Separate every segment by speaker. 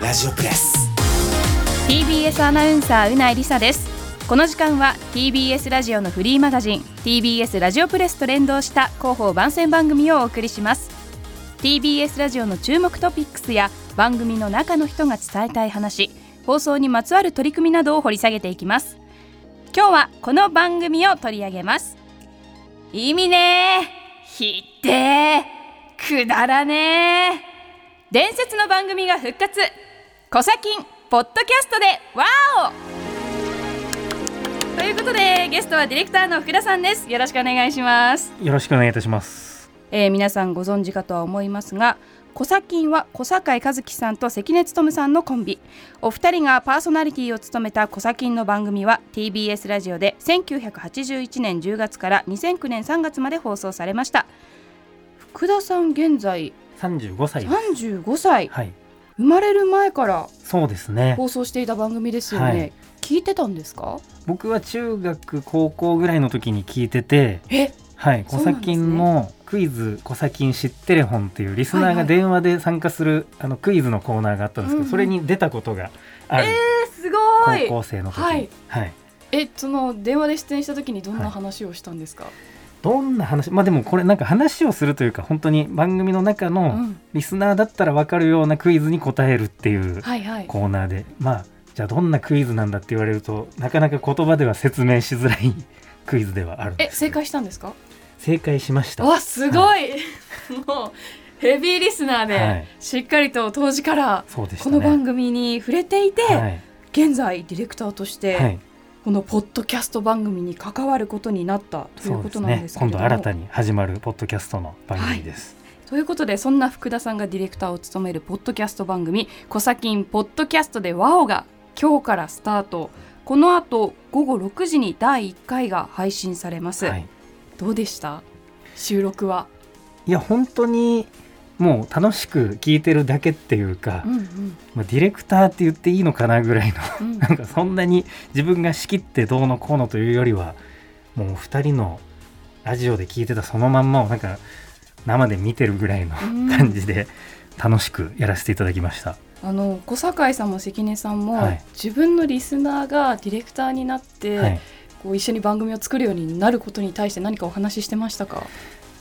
Speaker 1: ラジオプレス。
Speaker 2: TBS アナウンサーうないりさです。この時間は TBS ラジオのフリーマガジン TBS ラジオプレスと連動した広報番宣番組をお送りします。TBS ラジオの注目トピックスや番組の中の人が伝えたい話放送にまつわる取り組みなどを掘り下げていきます。今日はこの番組を取り上げます。意味ねひってくだらね。伝説の番組が復活。コサキンポッドキャストでワオ！ということでゲストはディレクターの福田さんです。よろしくお願いします。
Speaker 3: よろしくお願いいたします。
Speaker 2: えー皆さんご存知かとは思いますがコサキンは小坂井和樹さんと関根勤さんのコンビ。お二人がパーソナリティを務めたコサキンの番組は TBS ラジオで1981年10月から2009年3月まで放送されました。福田さん現在
Speaker 3: 三十五歳です。
Speaker 2: 35歳。
Speaker 3: はい、
Speaker 2: 生まれる前から
Speaker 3: そうですね。
Speaker 2: 放送していた番組ですよね、
Speaker 3: はい。
Speaker 2: 聞いてたんですか？
Speaker 3: 僕は中学高校ぐらいの時に聞いてて、
Speaker 2: え？
Speaker 3: はい、コサキンのクイズコサキン知ってる本っていうリスナーが
Speaker 2: はいはい
Speaker 3: 電話で参加する、あのクイズのコーナーがあったんですけど、
Speaker 2: うんうん。
Speaker 3: それに出たことがある。
Speaker 2: すごい。
Speaker 3: 高校生の時。に、
Speaker 2: はい。
Speaker 3: はい。
Speaker 2: えその電話で出演した時にどんな話をしたんですか、
Speaker 3: どんな話まあでもこれなんか話をするというか本当に番組の中
Speaker 2: う
Speaker 3: の
Speaker 2: ん。
Speaker 3: リスナーだったら分かるようなクイズに答えるっていう
Speaker 2: はいはい。
Speaker 3: コーナーで。まあじゃあどんなクイズなんだって言われるとなかなか言葉では説明しづらいクイズではあるんですけど。
Speaker 2: え正解したんですか？
Speaker 3: 正解しました。
Speaker 2: わすごい、もうヘビーリスナーで、
Speaker 3: はい。
Speaker 2: しっかりと当時からこの番組に触れていて、
Speaker 3: はい。
Speaker 2: 現在ディレクターとして、
Speaker 3: はい
Speaker 2: このポッドキャスト番組に関わることになったとい
Speaker 3: そう
Speaker 2: ことなん
Speaker 3: ね今
Speaker 2: ですけれども、
Speaker 3: 度新たに始まるポッドキャストの番組です、
Speaker 2: ということでそんな福田さんがディレクターを務めるポッドキャスト番組「コサキンポッドキャストでワオが今日からスタート。この後午後6時に第1回が配信されます、
Speaker 3: はい、
Speaker 2: どうでした？収録は、
Speaker 3: いや本当にもう楽しく聞いてるだけっていうか、
Speaker 2: うんうん。
Speaker 3: まあ、ディレクターって言っていいのかなぐらいの
Speaker 2: うん。
Speaker 3: なんかそんなに自分が仕切ってどうのこうのというよりはもう2人のラジオで聞いてたそのまんまをなんか生で見てるぐらいの
Speaker 2: うん。
Speaker 3: 感じで楽しくやらせていただきました。
Speaker 2: あの小堺さんも関根さんも、
Speaker 3: はい。
Speaker 2: 自分のリスナーがディレクターになって、
Speaker 3: はい、
Speaker 2: こう一緒に番組を作るようになることに対して何かお話ししてましたか、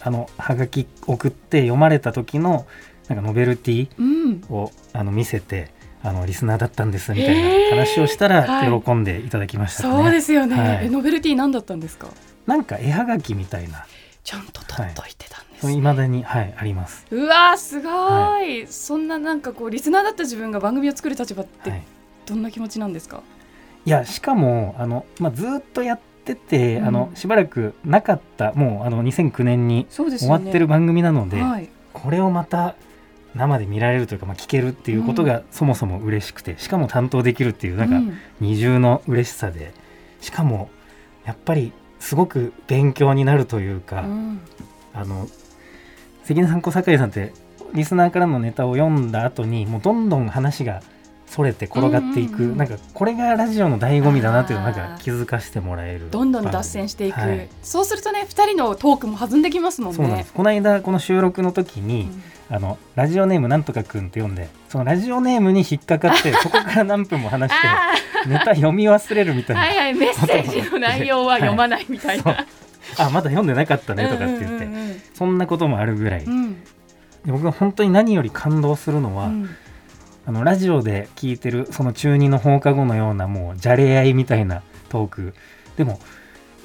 Speaker 3: あのはがき送って読まれた時のなんかノベルティ
Speaker 2: うん、
Speaker 3: をあの見せてあのリスナーだったんですみたいな話をしたら
Speaker 2: はい。
Speaker 3: 喜んでいただきましたね。
Speaker 2: そうですよね、
Speaker 3: はい。
Speaker 2: えノベルティ何だったんですか？
Speaker 3: なんか絵はがきみたいな。
Speaker 2: ちゃんと取っといてたんです、
Speaker 3: そういまだにはいあります。
Speaker 2: うわーすごい、そんななんかこうリスナーだった自分が番組を作る立場って
Speaker 3: はい。
Speaker 2: どんな気持ちなんですか、
Speaker 3: いやしかもあの、まあ、ずっとやってて、
Speaker 2: うん。
Speaker 3: あのしばらくなかったもうあの2009年に終わってる番組なので、
Speaker 2: はい、
Speaker 3: これをまた生で見られるというか、まあ、聞けるっていうことがそもそも嬉しくてしかも担当できるっていうなんか
Speaker 2: うん。
Speaker 3: 二重の嬉しさでしかもやっぱりすごく勉強になるというか、
Speaker 2: うん。
Speaker 3: あの関根さん小堺さんってリスナーからのネタを読んだ後にもうどんどん話がそれて転がっていく、
Speaker 2: うんうんうん。
Speaker 3: なんかこれがラジオの醍醐味だなっていうのをなんか気づかせてもらえる。
Speaker 2: どんどん脱線していく、
Speaker 3: はい。
Speaker 2: そうするとね2人のトークも弾んできますもんね。
Speaker 3: そうなんです。この間この収録の時に、
Speaker 2: うん。
Speaker 3: あのラジオネームなんとかくんって読んでそのラジオネームに引っかかって そこから何分も話して
Speaker 2: あ
Speaker 3: ネタ読み忘れるみたいな、
Speaker 2: ーはいはいメッセージの内容は 読まないみたい
Speaker 3: そう。
Speaker 2: な、
Speaker 3: あまだ読んでなかったねとかって言って、
Speaker 2: うんうんうん
Speaker 3: そんなこともあるぐらい、
Speaker 2: うん。
Speaker 3: で僕が本当に何より感動するのは、
Speaker 2: うん
Speaker 3: あのラジオで聞いてるその中二の放課後のようなもうじゃれ合いみたいなトーク。でも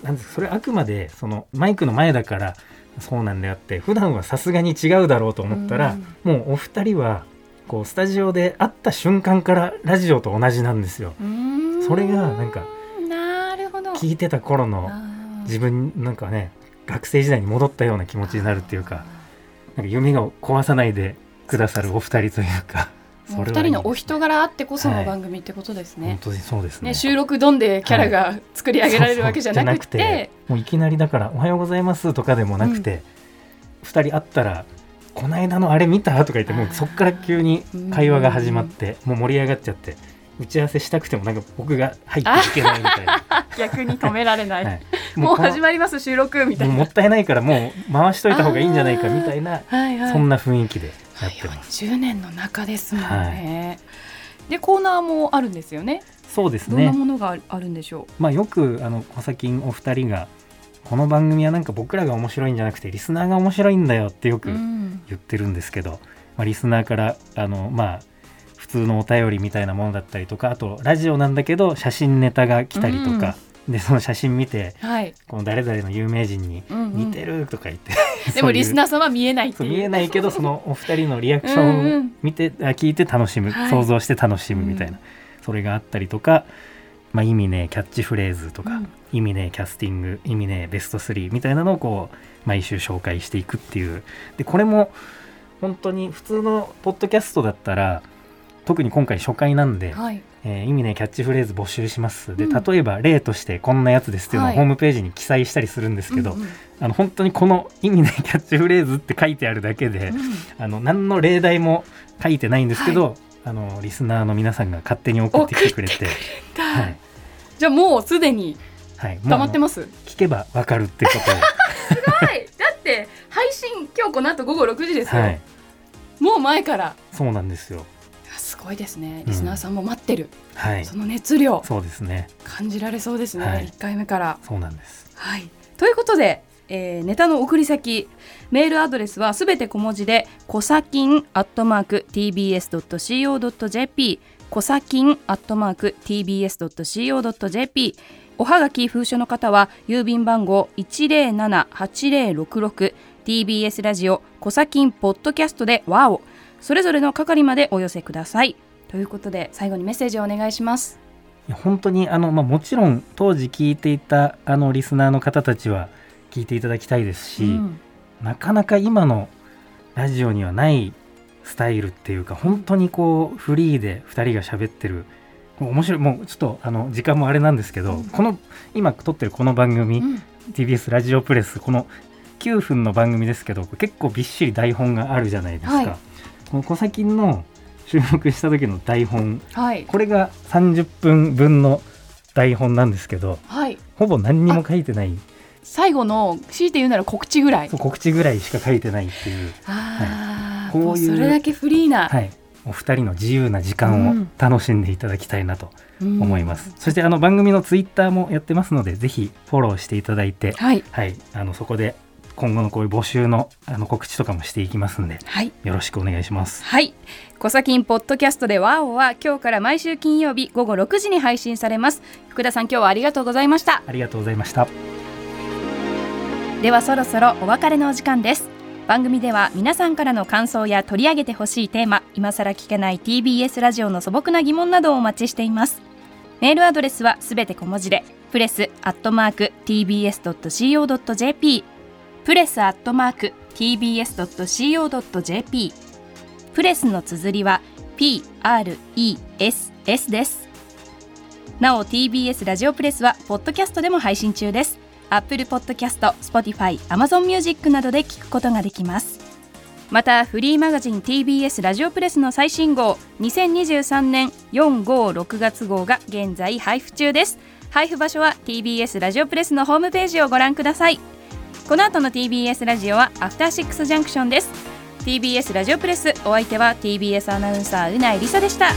Speaker 3: なんですそれあくまでそのマイクの前だからそうなんであって普段はさすがに違うだろうと思ったら、もうお二人はこうスタジオで会った瞬間からラジオと同じなんですよ。それがなんか聞いてた頃の自分なんかね学生時代に戻ったような気持ちになるっていうかなんか夢を壊さないでくださるお二人というか
Speaker 2: 二人のお人柄あってこその
Speaker 3: はい。
Speaker 2: 番組ってことですね。
Speaker 3: 本。当にそうですね。
Speaker 2: ね収録どんでキャラが作り上げられるわけじゃなく
Speaker 3: そうそうじゃ
Speaker 2: て、
Speaker 3: もういきなりだから「おはようございます」とかでもなくて、二人会ったら「この間のあれ見た?」とか言ってもうそっから急に会話が始まってもう盛り上がっちゃって打ち合わせしたくてもなんか僕が入っていけないみたいな、
Speaker 2: 逆に止められない。
Speaker 3: はい、
Speaker 2: もう始まります収録みたいな。
Speaker 3: もったいないからもう回しといた方がいいんじゃないかみたいな
Speaker 2: はいはい。
Speaker 3: そんな雰囲気でやってます。
Speaker 2: 40年の中ですもんね。でコーナーもあるんですよね。
Speaker 3: そうです
Speaker 2: どんな
Speaker 3: ね
Speaker 2: ものがあるんでしょ
Speaker 3: まあよくあの小崎お二人がこの番組はなんか僕らが面白いんじゃなくてリスナーが面白いんだよってよ
Speaker 2: う、
Speaker 3: く
Speaker 2: うん。
Speaker 3: 言ってるんですけど、まあ、リスナーからあのまあ普通のお便りみたいなものだったりとかあとラジオなんだけど写真ネタが来たりとか、でその写真見て
Speaker 2: はい、
Speaker 3: この誰々の有名人に
Speaker 2: うんうん。
Speaker 3: 似てるとか言って、
Speaker 2: でもリスナ
Speaker 3: ー
Speaker 2: ーさんは見えないっていう。
Speaker 3: 見えないけどそのお二人のリアクショ
Speaker 2: うんう
Speaker 3: ンを
Speaker 2: ん。
Speaker 3: 見て、あ聞いて楽しむ、
Speaker 2: はい。
Speaker 3: 想像して楽しむみたいな、
Speaker 2: うん。
Speaker 3: それがあったりとか、まあ、意味ねキャッチフレーズとか、
Speaker 2: うん。
Speaker 3: 意味ねキャスティング意味ねベスト3みたいなのをこう毎週紹介していくっていう。でこれも本当に普通のポッドキャストだったら特に今回初回なんで、
Speaker 2: はい
Speaker 3: えー意味ねキャッチフレーズ募集します。で
Speaker 2: うん。
Speaker 3: 例えば例としてこんなやつですっていうのを
Speaker 2: はい。
Speaker 3: ホームページに記載したりするんですけど、
Speaker 2: うん。うん
Speaker 3: あの本当にこの意味ねキャッチフレーズって書いてあるだけで、
Speaker 2: うん。
Speaker 3: あの何の例題も書いてないんですけど、あのリスナーの皆さんが勝手に送ってきてくれて、
Speaker 2: だ
Speaker 3: はい。
Speaker 2: じゃあもうすでに
Speaker 3: はい、
Speaker 2: 溜まって
Speaker 3: も
Speaker 2: ます？
Speaker 3: う聞けばわかるってことを、
Speaker 2: はい。だって配信今日この後午後6時ですよ、
Speaker 3: はい、
Speaker 2: もう前から。
Speaker 3: そうなんですよ。
Speaker 2: ごいですね。リスナーさんも待ってる、
Speaker 3: はい、
Speaker 2: その熱量。
Speaker 3: そうですね。
Speaker 2: 感じられそうですね、
Speaker 3: はい。
Speaker 2: 1回目から。
Speaker 3: そうなんです。
Speaker 2: はい、ということで、えーネタの送り先。メールアドレスはすべて小文字でコサキンアットマーク tbs.co.jp コサキンアットマーク tbs.co.jp おはがき封書の方は郵便番号1078066 TBS ラジオコサキンポッドキャストでワオそれぞれの係までお寄せください。ということで最後にメッセージをお願いします。
Speaker 3: 本当にあの、まあ、もちろん当時聞いていたあのリスナーの方たちは聞いていただきたいですし、
Speaker 2: うん。
Speaker 3: なかなか今のラジオにはないスタイルっていうか本当にこうフリーで2人が喋ってる面白いもうちょっとあの時間もあれなんですけど、
Speaker 2: うん。
Speaker 3: この今撮ってるこの番組、
Speaker 2: うん。
Speaker 3: TBS ラジオプレスこの9分の番組ですけど結構びっしり台本があるじゃないですか、
Speaker 2: はい
Speaker 3: この「コサキン」の収録した時の台本。
Speaker 2: はい。
Speaker 3: これが30分分の台本なんですけど
Speaker 2: はい。
Speaker 3: ほぼ何にも書いてない。
Speaker 2: 最後の強いて言うなら告知ぐらい。
Speaker 3: そう告知ぐらいしか書いてないっていう、
Speaker 2: ああ、
Speaker 3: こうい
Speaker 2: うそれだけフリーな、
Speaker 3: はい、お二人の自由な時間を楽しんでいただきたいなと
Speaker 2: うん。
Speaker 3: 思います、そしてあの番組のツイッターもやってますのでぜひフォローしていただいて、
Speaker 2: はい。
Speaker 3: はい、あのそこで今後のこういう募集のあの告知とかもしていきますんで
Speaker 2: はい
Speaker 3: よろしくお願いします
Speaker 2: はい。コサキンポッドキャストでワオは今日から毎週金曜日午後6時に配信されます。福田さん今日はありがとうございました。
Speaker 3: ありがとうございました
Speaker 2: ではそろそろお別れのお時間です。番組では皆さんからの感想や取り上げてほしいテーマ、今更聞けない TBS ラジオの素朴な疑問などをお待ちしています。メールアドレスはすべて小文字で、プレスアットマーク tbs.co.jp、プレスアットマーク tbs.co.jp、プレスの綴りは PRESS です。なお TBS ラジオプレスはポッドキャストでも配信中です。Apple Podcast、Spotify、Amazon Music などで聞くことができます。またフリーマガジン TBS ラジオプレスの最新号2023年456月号が現在配布中です配布場所は TBS ラジオプレスのホームページをご覧くださいこの後の TBS ラジオはアフターシックスジャンクションです TBS ラジオプレスお相手は TBS アナウンサーうないりさでした。